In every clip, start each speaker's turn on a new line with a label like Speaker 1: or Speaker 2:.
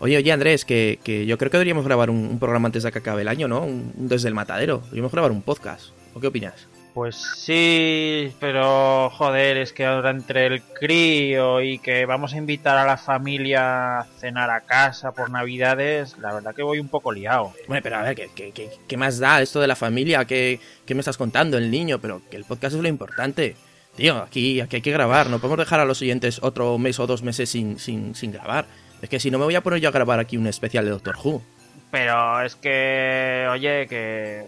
Speaker 1: Oye, oye, Andrés, que, que yo creo que deberíamos grabar un, un programa antes de que acabe el año, ¿no? Un, un desde el matadero. Deberíamos grabar un podcast. ¿O qué opinas?
Speaker 2: Pues sí, pero joder, es que ahora entre el crío y que vamos a invitar a la familia a cenar a casa por navidades, la verdad que voy un poco liado.
Speaker 1: Bueno, pero a ver, ¿qué, qué, qué, qué más da esto de la familia? ¿Qué, ¿Qué me estás contando, el niño? Pero que el podcast es lo importante. Tío, aquí, aquí hay que grabar. No podemos dejar a los siguientes otro mes o dos meses sin, sin, sin grabar. Es que si no me voy a poner yo a grabar aquí un especial de Doctor Who.
Speaker 2: Pero es que, oye, que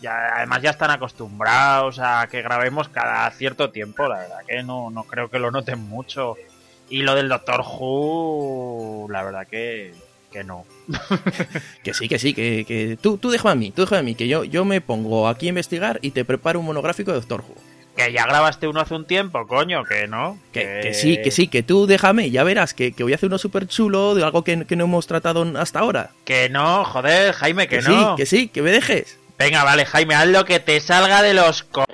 Speaker 2: ya, además ya están acostumbrados a que grabemos cada cierto tiempo, la verdad que no, no creo que lo noten mucho. Y lo del Doctor Who, la verdad que, que no.
Speaker 1: que sí, que sí, que, que tú, tú déjame a mí, tú déjame a mí, que yo, yo me pongo aquí a investigar y te preparo un monográfico de Doctor Who.
Speaker 2: Que ya grabaste uno hace un tiempo, coño, que no.
Speaker 1: Que, que sí, que sí, que tú déjame, ya verás, que, que voy a hacer uno súper chulo de algo que, que, no hemos tratado hasta ahora.
Speaker 2: Que no, joder, Jaime, que,
Speaker 1: que
Speaker 2: no.
Speaker 1: Sí, que sí, que me dejes.
Speaker 2: Venga, vale, Jaime, haz lo que te salga de los co...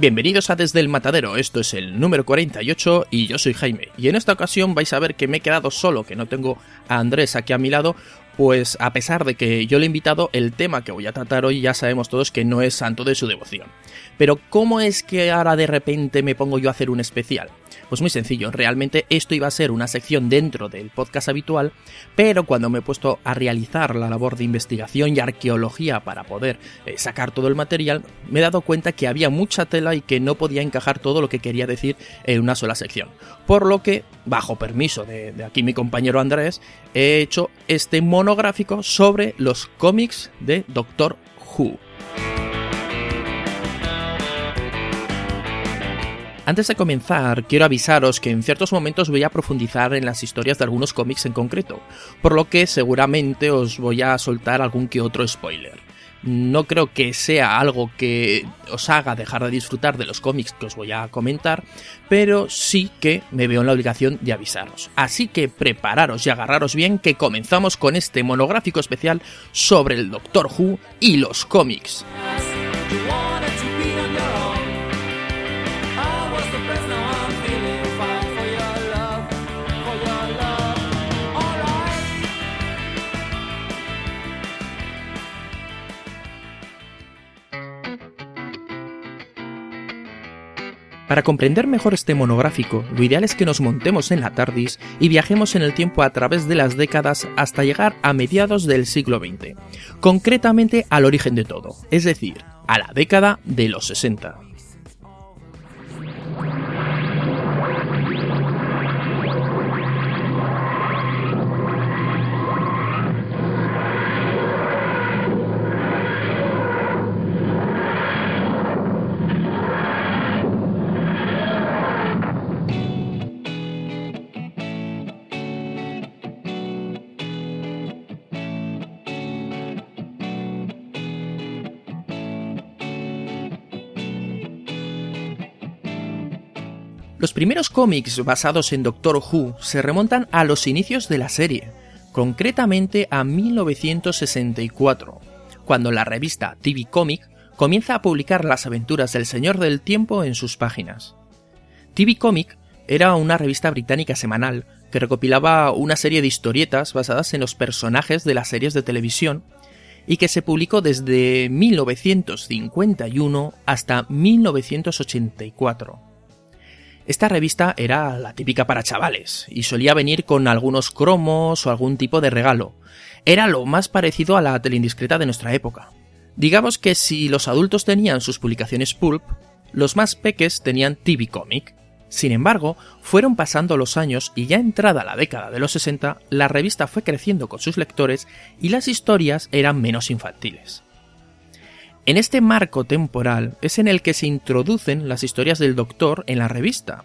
Speaker 1: Bienvenidos a Desde el Matadero, esto es el número 48 y yo soy Jaime. Y en esta ocasión vais a ver que me he quedado solo, que no tengo a Andrés aquí a mi lado, pues a pesar de que yo le he invitado, el tema que voy a tratar hoy ya sabemos todos que no es santo de su devoción. Pero ¿cómo es que ahora de repente me pongo yo a hacer un especial? Pues muy sencillo, realmente esto iba a ser una sección dentro del podcast habitual, pero cuando me he puesto a realizar la labor de investigación y arqueología para poder eh, sacar todo el material, me he dado cuenta que había mucha tela y que no podía encajar todo lo que quería decir en una sola sección. Por lo que, bajo permiso de, de aquí mi compañero Andrés, he hecho este monográfico sobre los cómics de Doctor Who. Antes de comenzar, quiero avisaros que en ciertos momentos voy a profundizar en las historias de algunos cómics en concreto, por lo que seguramente os voy a soltar algún que otro spoiler. No creo que sea algo que os haga dejar de disfrutar de los cómics que os voy a comentar, pero sí que me veo en la obligación de avisaros. Así que prepararos y agarraros bien que comenzamos con este monográfico especial sobre el Doctor Who y los cómics. Para comprender mejor este monográfico, lo ideal es que nos montemos en la TARDIS y viajemos en el tiempo a través de las décadas hasta llegar a mediados del siglo XX, concretamente al origen de todo, es decir, a la década de los 60. Primeros cómics basados en Doctor Who se remontan a los inicios de la serie, concretamente a 1964, cuando la revista TV Comic comienza a publicar las aventuras del Señor del Tiempo en sus páginas. TV Comic era una revista británica semanal que recopilaba una serie de historietas basadas en los personajes de las series de televisión y que se publicó desde 1951 hasta 1984. Esta revista era la típica para chavales y solía venir con algunos cromos o algún tipo de regalo. Era lo más parecido a la teleindiscreta de nuestra época. Digamos que si los adultos tenían sus publicaciones pulp, los más peques tenían TV Comic. Sin embargo, fueron pasando los años y ya entrada la década de los 60, la revista fue creciendo con sus lectores y las historias eran menos infantiles. En este marco temporal es en el que se introducen las historias del Doctor en la revista,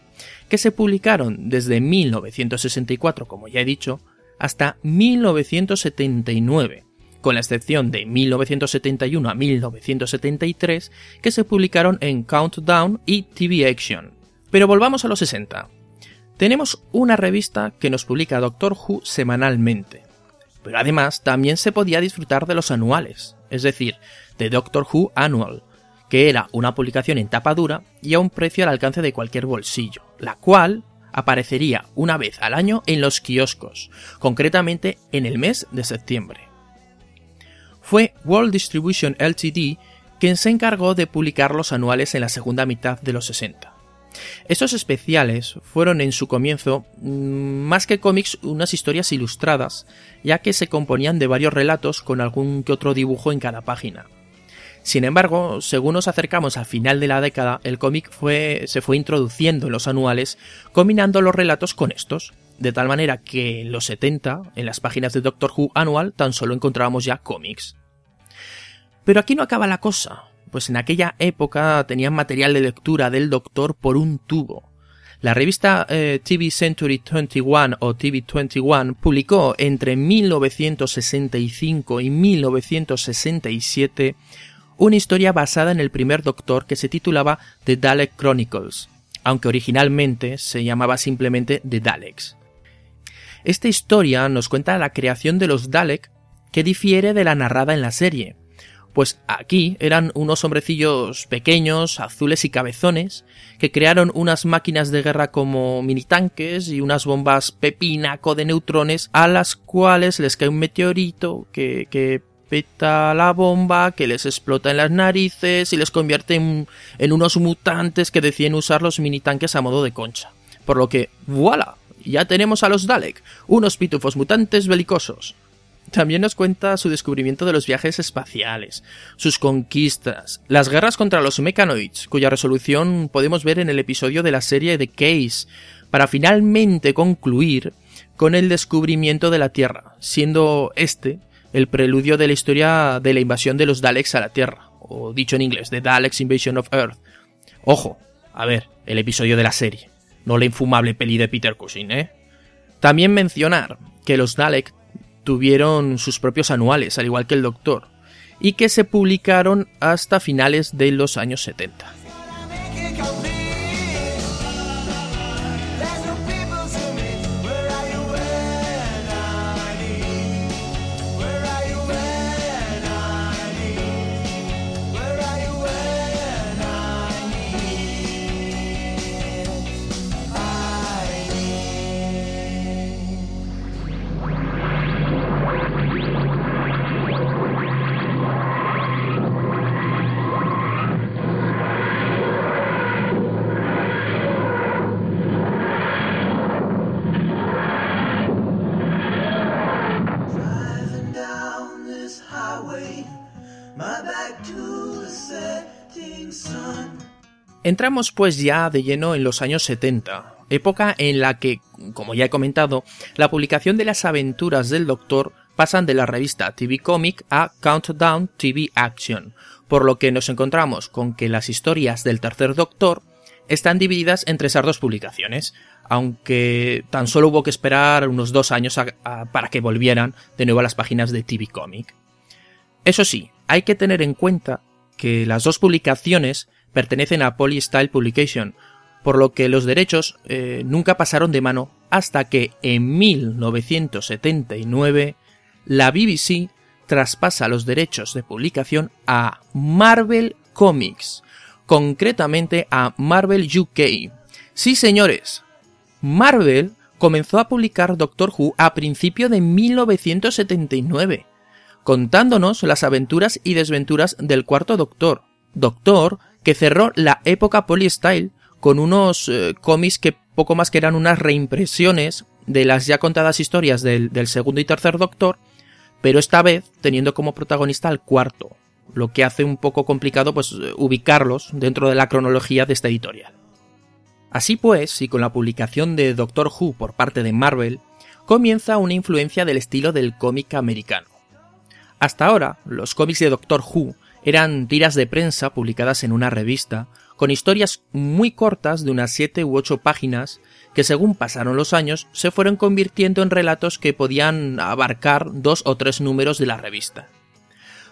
Speaker 1: que se publicaron desde 1964, como ya he dicho, hasta 1979, con la excepción de 1971 a 1973, que se publicaron en Countdown y TV Action. Pero volvamos a los 60. Tenemos una revista que nos publica Doctor Who semanalmente, pero además también se podía disfrutar de los anuales, es decir, de Doctor Who Annual, que era una publicación en tapa dura y a un precio al alcance de cualquier bolsillo, la cual aparecería una vez al año en los kioscos, concretamente en el mes de septiembre. Fue World Distribution Ltd quien se encargó de publicar los anuales en la segunda mitad de los 60. Estos especiales fueron en su comienzo mm, más que cómics unas historias ilustradas, ya que se componían de varios relatos con algún que otro dibujo en cada página. Sin embargo, según nos acercamos al final de la década, el cómic se fue introduciendo en los anuales, combinando los relatos con estos, de tal manera que en los 70, en las páginas de Doctor Who anual, tan solo encontrábamos ya cómics. Pero aquí no acaba la cosa, pues en aquella época tenían material de lectura del Doctor por un tubo. La revista eh, TV Century 21 o TV 21 publicó entre 1965 y 1967 una historia basada en el primer Doctor que se titulaba The Dalek Chronicles, aunque originalmente se llamaba simplemente The Daleks. Esta historia nos cuenta la creación de los Dalek que difiere de la narrada en la serie, pues aquí eran unos hombrecillos pequeños, azules y cabezones, que crearon unas máquinas de guerra como mini tanques y unas bombas pepinaco de neutrones a las cuales les cae un meteorito que, que peta la bomba, que les explota en las narices y les convierte en, unos mutantes que deciden usar los mini tanques a modo de concha. Por lo que, voilà, ya tenemos a los Dalek, unos pitufos mutantes belicosos. También nos cuenta su descubrimiento de los viajes espaciales, sus conquistas, las guerras contra los Mechanoids, cuya resolución podemos ver en el episodio de la serie The Case, para finalmente concluir con el descubrimiento de la Tierra, siendo este el preludio de la historia de la invasión de los Daleks a la Tierra, o dicho en inglés, The Daleks Invasion of Earth. Ojo, a ver, el episodio de la serie, no la infumable peli de Peter Cushing, ¿eh? También mencionar que los Daleks tuvieron sus propios anuales, al igual que el Doctor, y que se publicaron hasta finales de los años 70. Entramos pues ya de lleno en los años 70, época en la que, como ya he comentado, la publicación de las aventuras del Doctor pasan de la revista TV Comic a Countdown TV Action, por lo que nos encontramos con que las historias del tercer Doctor están divididas entre esas dos publicaciones, aunque tan solo hubo que esperar unos dos años para que volvieran de nuevo a las páginas de TV Comic. Eso sí, hay que tener en cuenta que las dos publicaciones pertenecen a Polystyle Publication, por lo que los derechos eh, nunca pasaron de mano hasta que en 1979 la BBC traspasa los derechos de publicación a Marvel Comics, concretamente a Marvel UK. Sí, señores, Marvel comenzó a publicar Doctor Who a principio de 1979, contándonos las aventuras y desventuras del cuarto Doctor, Doctor que cerró la época Polystyle con unos eh, cómics que poco más que eran unas reimpresiones de las ya contadas historias del, del segundo y tercer Doctor, pero esta vez teniendo como protagonista al cuarto, lo que hace un poco complicado pues ubicarlos dentro de la cronología de esta editorial. Así pues, y con la publicación de Doctor Who por parte de Marvel, comienza una influencia del estilo del cómic americano. Hasta ahora, los cómics de Doctor Who eran tiras de prensa publicadas en una revista, con historias muy cortas de unas 7 u 8 páginas que según pasaron los años se fueron convirtiendo en relatos que podían abarcar dos o tres números de la revista.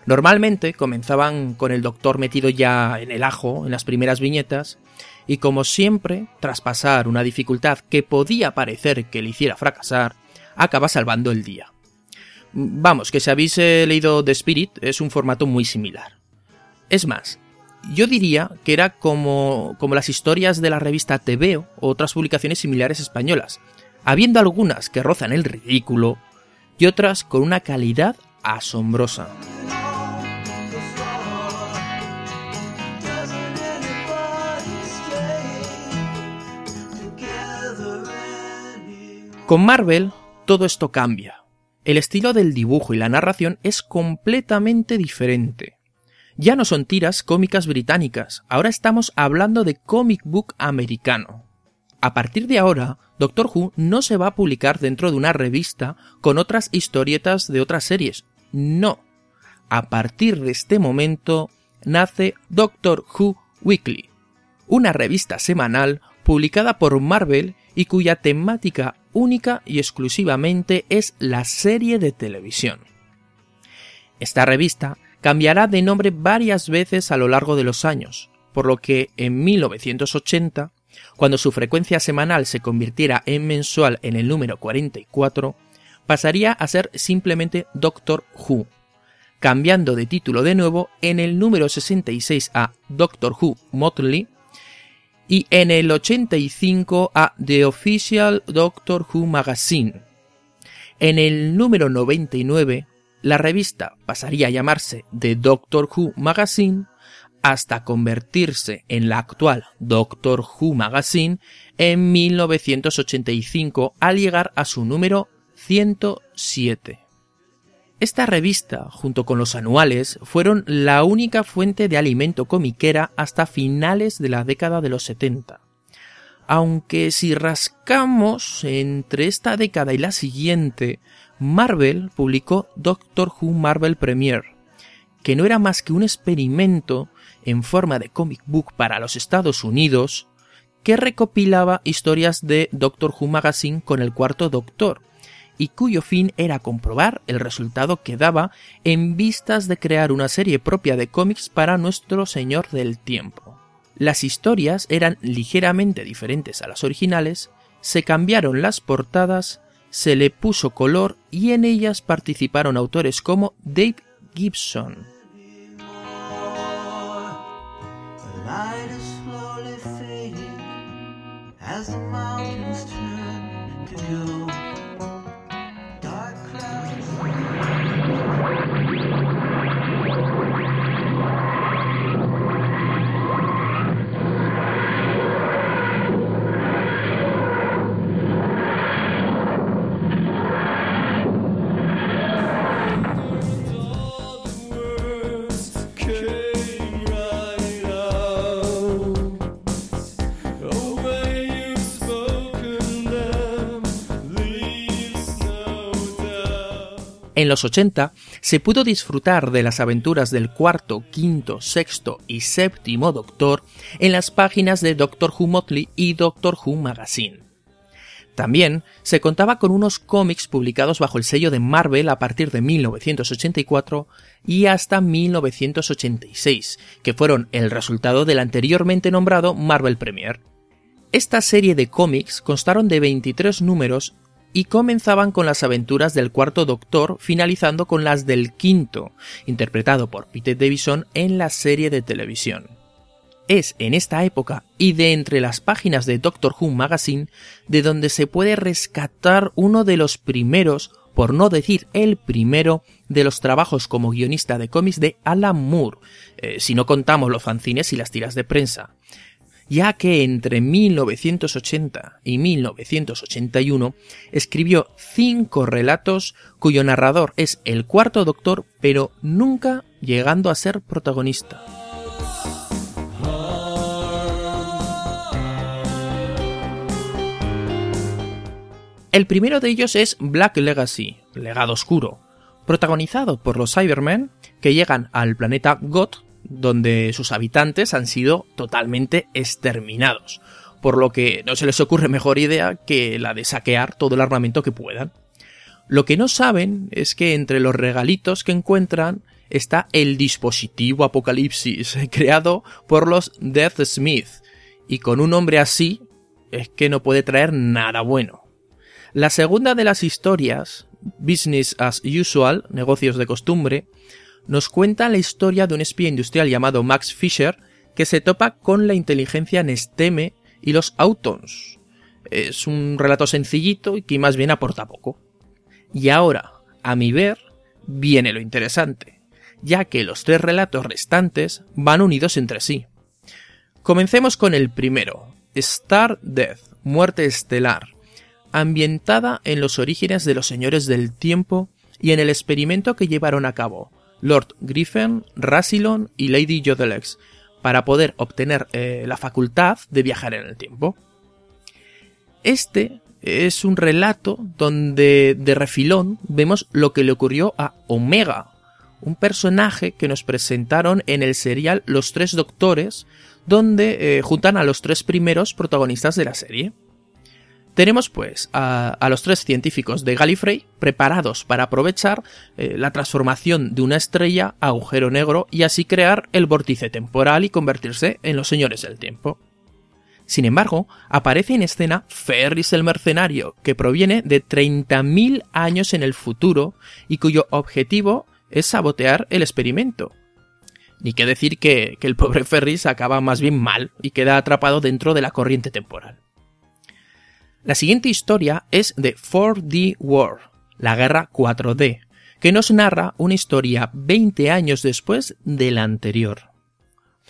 Speaker 1: Normalmente comenzaban con el doctor metido ya en el ajo en las primeras viñetas, y como siempre, tras pasar una dificultad que podía parecer que le hiciera fracasar, acaba salvando el día. Vamos, que si habéis eh, leído The Spirit es un formato muy similar. Es más, yo diría que era como, como las historias de la revista TVO o otras publicaciones similares españolas, habiendo algunas que rozan el ridículo y otras con una calidad asombrosa. Con Marvel todo esto cambia. El estilo del dibujo y la narración es completamente diferente. Ya no son tiras cómicas británicas, ahora estamos hablando de comic book americano. A partir de ahora, Doctor Who no se va a publicar dentro de una revista con otras historietas de otras series. No. A partir de este momento nace Doctor Who Weekly, una revista semanal publicada por Marvel y cuya temática única y exclusivamente es la serie de televisión. Esta revista cambiará de nombre varias veces a lo largo de los años, por lo que en 1980, cuando su frecuencia semanal se convirtiera en mensual en el número 44, pasaría a ser simplemente Doctor Who, cambiando de título de nuevo en el número 66 a Doctor Who Motley y en el 85 a The Official Doctor Who Magazine. En el número 99, la revista pasaría a llamarse The Doctor Who Magazine hasta convertirse en la actual Doctor Who Magazine en 1985 al llegar a su número 107. Esta revista, junto con los anuales, fueron la única fuente de alimento comiquera hasta finales de la década de los 70. Aunque si rascamos entre esta década y la siguiente, Marvel publicó Doctor Who Marvel Premiere, que no era más que un experimento en forma de comic book para los Estados Unidos que recopilaba historias de Doctor Who Magazine con el cuarto Doctor, y cuyo fin era comprobar el resultado que daba en vistas de crear una serie propia de cómics para nuestro Señor del Tiempo. Las historias eran ligeramente diferentes a las originales, se cambiaron las portadas, se le puso color y en ellas participaron autores como Dave Gibson. En los 80 se pudo disfrutar de las aventuras del cuarto, quinto, sexto y séptimo Doctor en las páginas de Doctor Who Motley y Doctor Who Magazine. También se contaba con unos cómics publicados bajo el sello de Marvel a partir de 1984 y hasta 1986, que fueron el resultado del anteriormente nombrado Marvel Premiere. Esta serie de cómics constaron de 23 números y comenzaban con las aventuras del cuarto Doctor, finalizando con las del quinto, interpretado por Peter Davison en la serie de televisión. Es en esta época y de entre las páginas de Doctor Who Magazine de donde se puede rescatar uno de los primeros, por no decir el primero, de los trabajos como guionista de cómics de Alan Moore, eh, si no contamos los fanzines y las tiras de prensa ya que entre 1980 y 1981 escribió cinco relatos cuyo narrador es el cuarto doctor, pero nunca llegando a ser protagonista. El primero de ellos es Black Legacy, Legado Oscuro, protagonizado por los Cybermen que llegan al planeta Goth donde sus habitantes han sido totalmente exterminados, por lo que no se les ocurre mejor idea que la de saquear todo el armamento que puedan. Lo que no saben es que entre los regalitos que encuentran está el dispositivo Apocalipsis, creado por los Death Smith, y con un hombre así es que no puede traer nada bueno. La segunda de las historias, Business as Usual, negocios de costumbre, nos cuenta la historia de un espía industrial llamado Max Fisher que se topa con la inteligencia Nesteme y los Autons. Es un relato sencillito y que más bien aporta poco. Y ahora, a mi ver, viene lo interesante, ya que los tres relatos restantes van unidos entre sí. Comencemos con el primero, Star Death, Muerte Estelar, ambientada en los orígenes de los Señores del Tiempo y en el experimento que llevaron a cabo Lord Griffin, Rassilon y Lady Jodelex para poder obtener eh, la facultad de viajar en el tiempo. Este es un relato donde de refilón vemos lo que le ocurrió a Omega, un personaje que nos presentaron en el serial Los Tres Doctores, donde eh, juntan a los tres primeros protagonistas de la serie. Tenemos pues a, los tres científicos de Gallifrey preparados para aprovechar eh, la transformación de una estrella a agujero negro y así crear el vórtice temporal y convertirse en los señores del tiempo. Sin embargo, aparece en escena Ferris el mercenario, que proviene de 30.000 años en el futuro y cuyo objetivo es sabotear el experimento. Ni qué decir que, que el pobre Ferris acaba más bien mal y queda atrapado dentro de la corriente temporal. La siguiente historia es de 4D War, la guerra 4D, que nos narra una historia 20 años después de la anterior.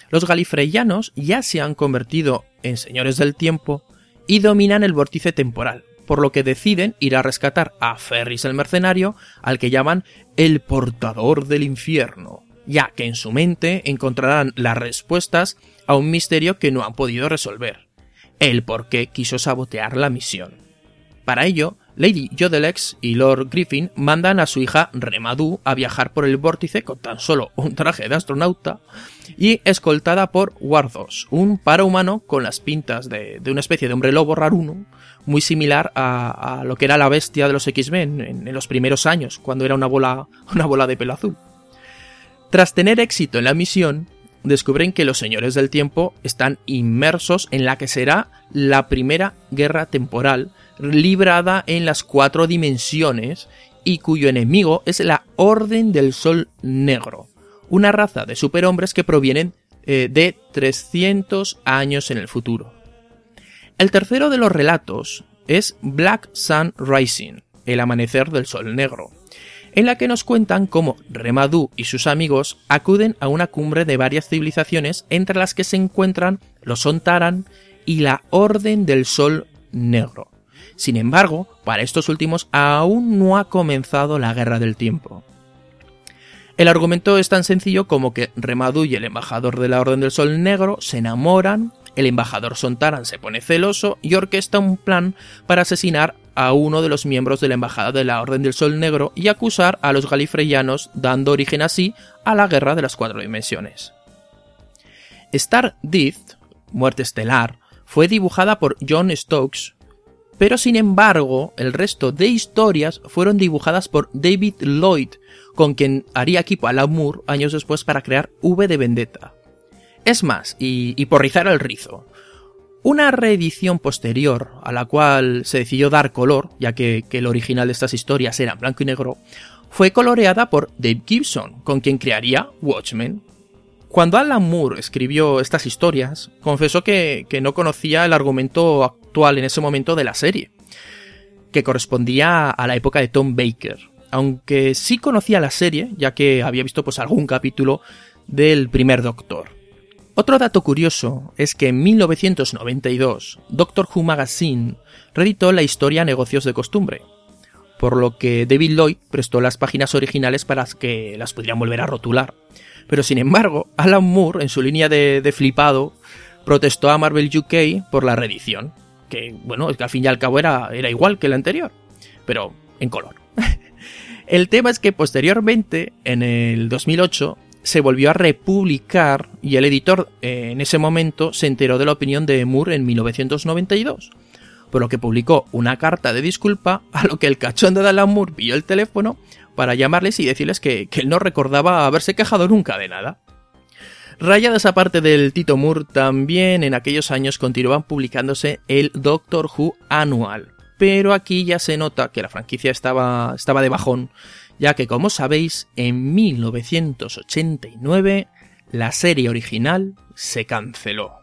Speaker 1: Los galifreyanos ya se han convertido en señores del tiempo y dominan el vórtice temporal, por lo que deciden ir a rescatar a Ferris el mercenario, al que llaman el portador del infierno, ya que en su mente encontrarán las respuestas a un misterio que no han podido resolver, el por qué quiso sabotear la misión. Para ello, Lady Jodelex y Lord Griffin mandan a su hija Remadu a viajar por el vórtice con tan solo un traje de astronauta y escoltada por Wardos, un parahumano con las pintas de, una especie de hombre lobo raruno, muy similar a, lo que era la bestia de los X-Men en, los primeros años, cuando era una bola de pelo azul. Tras tener éxito en la misión, descubren que los señores del tiempo están inmersos en la que será la primera guerra temporal librada en las cuatro dimensiones y cuyo enemigo es la Orden del Sol Negro, una raza de superhombres que provienen eh, de 300 años en el futuro. El tercero de los relatos es Black Sun Rising, el amanecer del Sol Negro, en la que nos cuentan cómo Remadú y sus amigos acuden a una cumbre de varias civilizaciones entre las que se encuentran los Sontaran y la Orden del Sol Negro. Sin embargo, para estos últimos aún no ha comenzado la Guerra del Tiempo. El argumento es tan sencillo como que Remadú y el embajador de la Orden del Sol Negro se enamoran, el embajador Sontaran se pone celoso y orquesta un plan para asesinar a uno de los miembros de la Embajada de la Orden del Sol Negro y acusar a los galifreyanos, dando origen así a la Guerra de las Cuatro Dimensiones. Star Death, Muerte Estelar, fue dibujada por John Stokes, pero sin embargo el resto de historias fueron dibujadas por David Lloyd, con quien haría equipo Alan Moore años después para crear V de Vendetta. Es más, y, y por rizar el rizo, una reedición posterior, a la cual se decidió dar color, ya que, el original de estas historias era blanco y negro, fue coloreada por Dave Gibson, con quien crearía Watchmen. Cuando Alan Moore escribió estas historias, confesó que, que no conocía el argumento actual en ese momento de la serie, que correspondía a la época de Tom Baker, aunque sí conocía la serie, ya que había visto pues algún capítulo del primer Doctor. Otro dato curioso es que en 1992 Doctor Who Magazine reeditó la historia Negocios de Costumbre, por lo que David Lloyd prestó las páginas originales para que las pudieran volver a rotular. Pero sin embargo, Alan Moore, en su línea de, flipado, protestó a Marvel UK por la reedición, que bueno, es que al fin y al cabo era, era igual que la anterior, pero en color. El tema es que posteriormente, en el 2008, se volvió a republicar y el editor eh, en ese momento se enteró de la opinión de Moore en 1992, por lo que publicó una carta de disculpa a lo que el cachón de Alan Moore pilló el teléfono, para llamarles y decirles que, que él no recordaba haberse quejado nunca de nada. Rayada esa parte del Tito Moore, también en aquellos años continuaban publicándose el Doctor Who anual. Pero aquí ya se nota que la franquicia estaba, estaba de bajón, ya que como sabéis, en 1989 la serie original se canceló.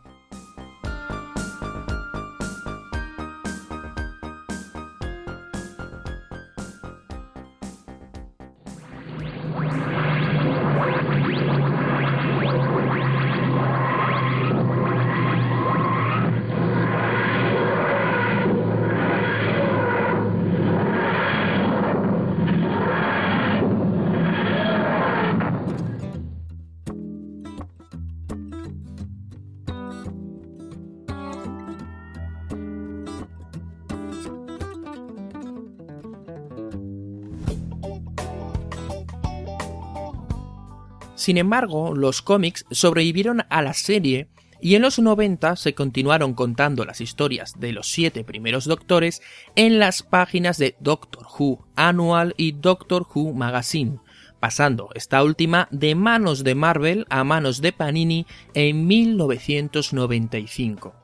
Speaker 1: Sin embargo, los cómics sobrevivieron a la serie y en los 90 se continuaron contando las historias de los siete primeros doctores en las páginas de Doctor Who Annual y Doctor Who Magazine, pasando esta última de manos de Marvel a manos de Panini en 1995.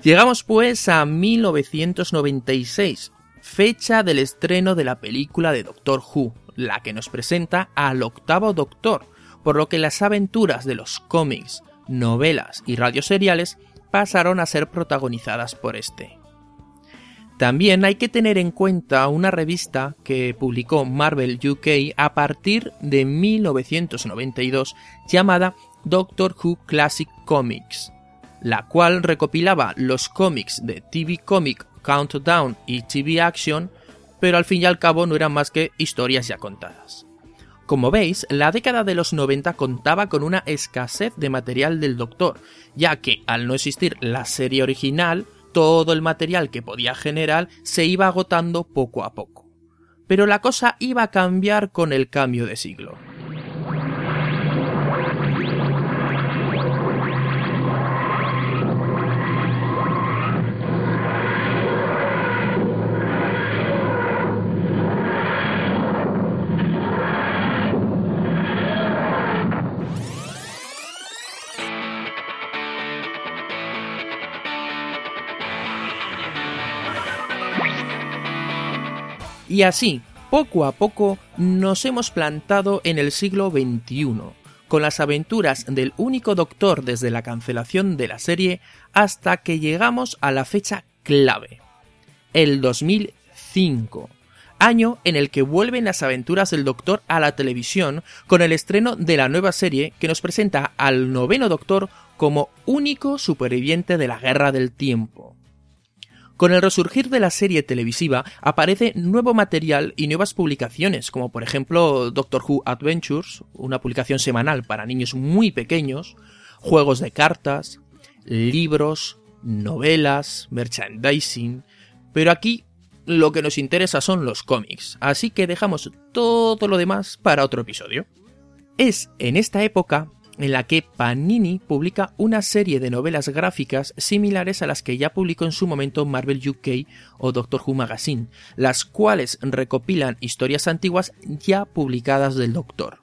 Speaker 1: Llegamos pues a 1996, fecha del estreno de la película de Doctor Who, la que nos presenta al octavo Doctor, por lo que las aventuras de los cómics, novelas y radioseriales pasaron a ser protagonizadas por este. También hay que tener en cuenta una revista que publicó Marvel UK a partir de 1992 llamada Doctor Who Classic Comics, la cual recopilaba los cómics de TV Comic Countdown y TV Action pero al fin y al cabo no eran más que historias ya contadas. Como veis, la década de los 90 contaba con una escasez de material del Doctor, ya que al no existir la serie original, todo el material que podía generar se iba agotando poco a poco. Pero la cosa iba a cambiar con el cambio de siglo. Y así, poco a poco, nos hemos plantado en el siglo XXI, con las aventuras del único doctor desde la cancelación de la serie hasta que llegamos a la fecha clave, el 2005, año en el que vuelven las aventuras del Doctor a la televisión con el estreno de la nueva serie que nos presenta al noveno Doctor como único superviviente de la Guerra del Tiempo. Con el resurgir de la serie televisiva aparece nuevo material y nuevas publicaciones, como por ejemplo Doctor Who Adventures, una publicación semanal para niños muy pequeños, juegos de cartas, libros, novelas, merchandising, pero aquí lo que nos interesa son los cómics, así que dejamos todo lo demás para otro episodio. Es en esta época en la que Panini publica una serie de novelas gráficas similares a las que ya publicó en su momento Marvel UK o Doctor Who Magazine, las cuales recopilan historias antiguas ya publicadas del Doctor.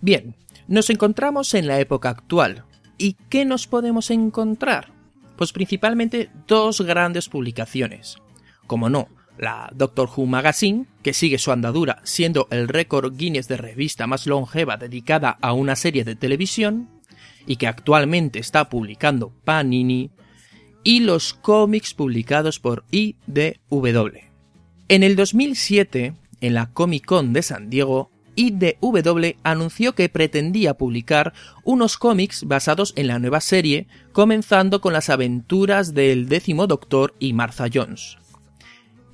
Speaker 1: Bien, nos encontramos en la época actual. ¿Y qué nos podemos encontrar? Pues principalmente dos grandes publicaciones. Como no, la Doctor Who Magazine, que sigue su andadura siendo el récord Guinness de revista más longeva dedicada a una serie de televisión, y que actualmente está publicando Panini, y los cómics publicados por IDW. En el 2007, en la Comic Con de San Diego, IDW anunció que pretendía publicar unos cómics basados en la nueva serie, comenzando con las aventuras del décimo Doctor y Martha Jones.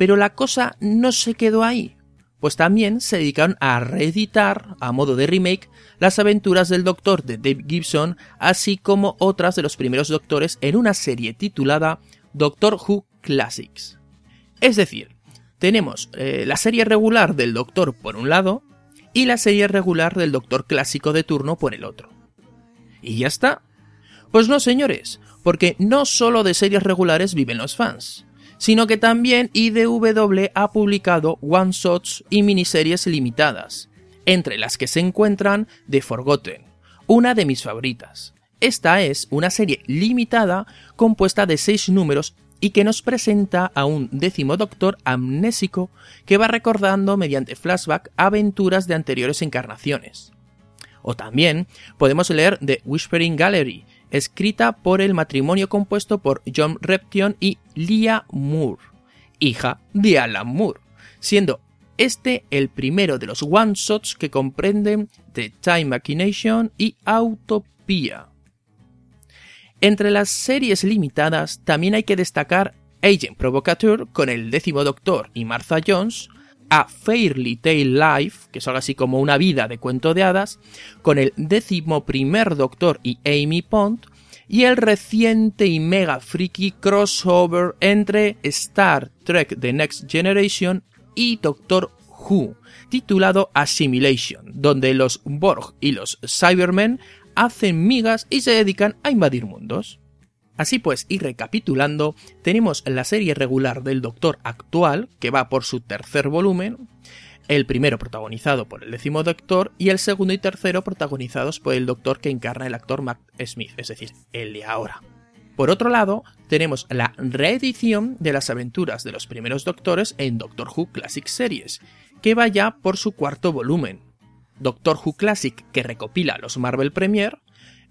Speaker 1: Pero la cosa no se quedó ahí, pues también se dedicaron a reeditar, a modo de remake, las aventuras del Doctor de Dave Gibson, así como otras de los primeros Doctores en una serie titulada Doctor Who Classics. Es decir, tenemos eh, la serie regular del Doctor por un lado y la serie regular del Doctor clásico de turno por el otro. ¿Y ya está? Pues no, señores, porque no solo de series regulares viven los fans sino que también IDW ha publicado one-shots y miniseries limitadas, entre las que se encuentran The Forgotten, una de mis favoritas. Esta es una serie limitada compuesta de seis números y que nos presenta a un décimo doctor amnésico que va recordando mediante flashback aventuras de anteriores encarnaciones. O también podemos leer The Whispering Gallery, escrita por el matrimonio compuesto por John Reption y Leah Moore, hija de Alan Moore, siendo este el primero de los one-shots que comprenden The Time Machination y Autopia. Entre las series limitadas también hay que destacar Agent Provocateur con el décimo Doctor y Martha Jones, a Fairly Tale Life, que es algo así como una vida de cuento de hadas, con el décimo primer Doctor y Amy Pond, y el reciente y mega freaky crossover entre Star Trek The Next Generation y Doctor Who, titulado Assimilation, donde los Borg y los Cybermen hacen migas y se dedican a invadir mundos. Así pues, y recapitulando, tenemos la serie regular del Doctor actual, que va por su tercer volumen, el primero protagonizado por el décimo Doctor y el segundo y tercero protagonizados por el Doctor que encarna el actor Matt Smith, es decir, el de ahora. Por otro lado, tenemos la reedición de las aventuras de los primeros Doctores en Doctor Who Classic Series, que va ya por su cuarto volumen. Doctor Who Classic que recopila los Marvel Premier,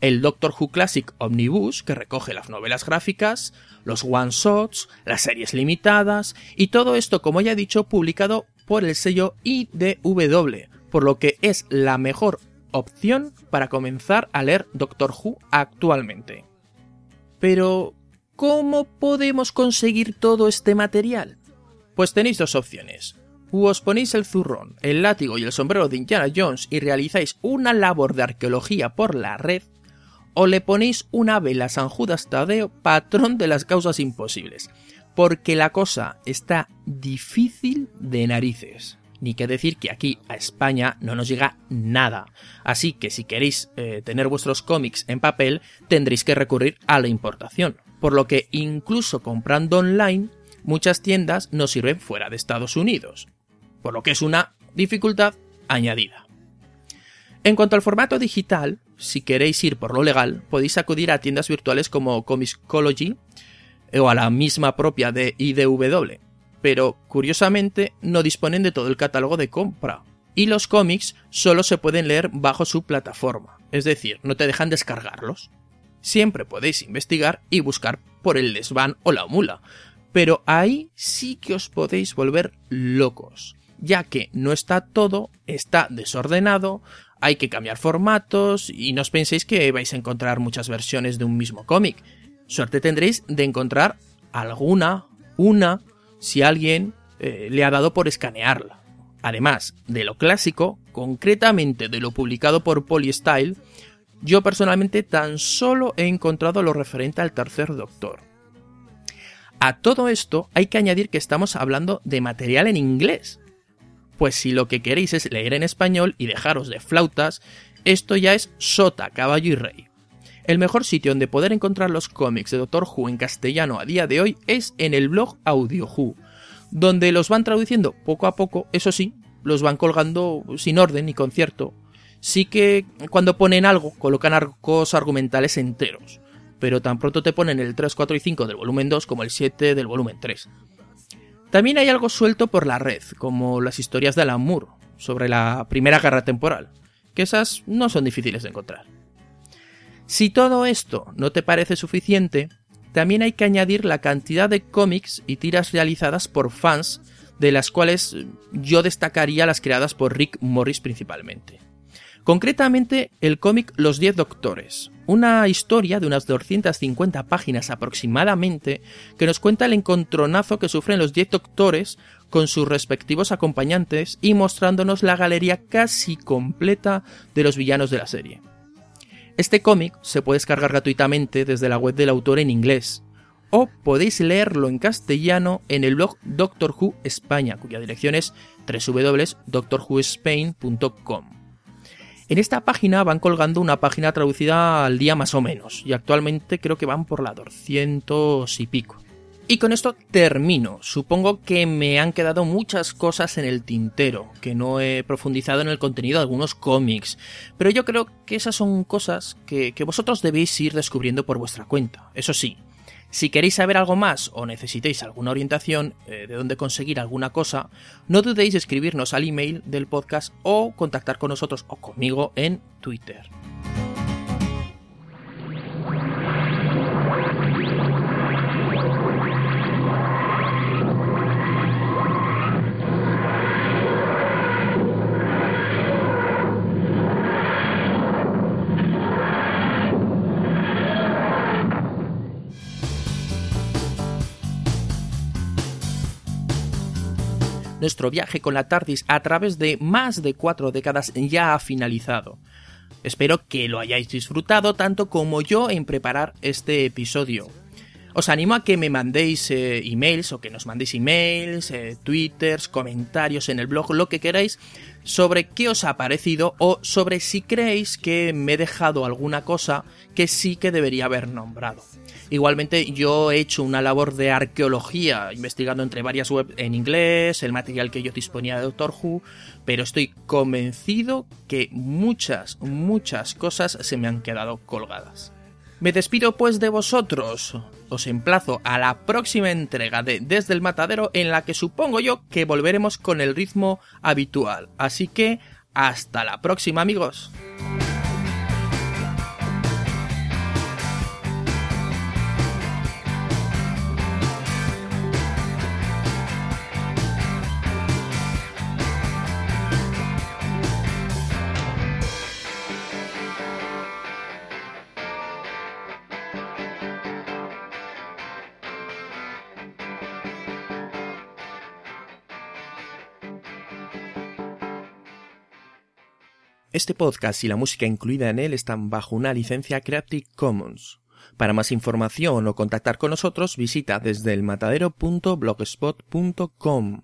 Speaker 1: el Doctor Who Classic Omnibus, que recoge las novelas gráficas, los one-shots, las series limitadas, y todo esto, como ya he dicho, publicado por el sello IDW, por lo que es la mejor opción para comenzar a leer Doctor Who actualmente. Pero, ¿cómo podemos conseguir todo este material? Pues tenéis dos opciones. Os ponéis el zurrón, el látigo y el sombrero de Indiana Jones y realizáis una labor de arqueología por la red, o le ponéis una vela San Judas Tadeo, patrón de las causas imposibles, porque la cosa está difícil de narices. Ni que decir que aquí a España no nos llega nada. Así que si queréis eh, tener vuestros cómics en papel, tendréis que recurrir a la importación. Por lo que incluso comprando online, muchas tiendas no sirven fuera de Estados Unidos. Por lo que es una dificultad añadida. En cuanto al formato digital, si queréis ir por lo legal, podéis acudir a tiendas virtuales como Comixology o a la misma propia de IDW, pero curiosamente no disponen de todo el catálogo de compra, y los cómics solo se pueden leer bajo su plataforma, es decir, no te dejan descargarlos. Siempre podéis investigar y buscar por el desván o la mula, pero ahí sí que os podéis volver locos, ya que no está todo, está desordenado, hay que cambiar formatos y no os penséis que vais a encontrar muchas versiones de un mismo cómic. Suerte tendréis de encontrar alguna, una, si alguien eh, le ha dado por escanearla. Además de lo clásico, concretamente de lo publicado por Polystyle, yo personalmente tan solo he encontrado lo referente al tercer doctor. A todo esto hay que añadir que estamos hablando de material en inglés, pues si lo que queréis es leer en español y dejaros de flautas, esto ya es sota, caballo y rey. El mejor sitio donde poder encontrar los cómics de Doctor Who en castellano a día de hoy es en el blog Audio Who, donde los van traduciendo poco a poco, eso sí, los van colgando sin orden ni concierto. Sí que cuando ponen algo, colocan arcos argumentales enteros, pero tan pronto te ponen el 3, 4 y 5 del volumen 2 como el 7 del volumen 3. También hay algo suelto por la red, como las historias de Alan Moore, sobre la primera guerra temporal, que esas no son difíciles de encontrar. Si todo esto no te parece suficiente, también hay que añadir la cantidad de cómics y tiras realizadas por fans, de las cuales yo destacaría las creadas por Rick Morris principalmente. Concretamente, el cómic Los Diez Doctores, una historia de unas 250 páginas aproximadamente que nos cuenta el encontronazo que sufren los Diez Doctores con sus respectivos acompañantes y mostrándonos la galería casi completa de los villanos de la serie. Este cómic se puede descargar gratuitamente desde la web del autor en inglés, o podéis leerlo en castellano en el blog Doctor Who España, cuya dirección es www.doctorwhoespain.com. En esta página van colgando una página traducida al día más o menos, y actualmente creo que van por la 200 y pico. Y con esto termino. Supongo que me han quedado muchas cosas en el tintero, que no he profundizado en el contenido de algunos cómics, pero yo creo que esas son cosas que, vosotros debéis ir descubriendo por vuestra cuenta. Eso sí, si queréis saber algo más o necesitéis alguna orientación eh, de dónde conseguir alguna cosa, no dudéis escribirnos al email del podcast o contactar con nosotros o conmigo en Twitter. Nuestro viaje con la TARDIS a través de más de cuatro décadas ya ha finalizado. Espero que lo hayáis disfrutado tanto como yo en preparar este episodio. Os animo a que me mandéis eh, emails o que nos mandéis emails, eh, twitters, comentarios en el blog, lo que queráis, sobre qué os ha parecido o sobre si creéis que me he dejado alguna cosa que sí que debería haber nombrado. Igualmente yo he hecho una labor de arqueología investigando entre varias webs en inglés, el material que yo disponía de Doctor Who, pero estoy convencido que muchas, muchas cosas se me han quedado colgadas. Me despido pues de vosotros. Os emplazo a la próxima entrega de Desde el Matadero en la que supongo yo que volveremos con el ritmo habitual. Así que hasta la próxima amigos. Este podcast y la música incluida en él están bajo una licencia Creative Commons. Para más información o contactar con nosotros visita desde elmatadero.blogspot.com.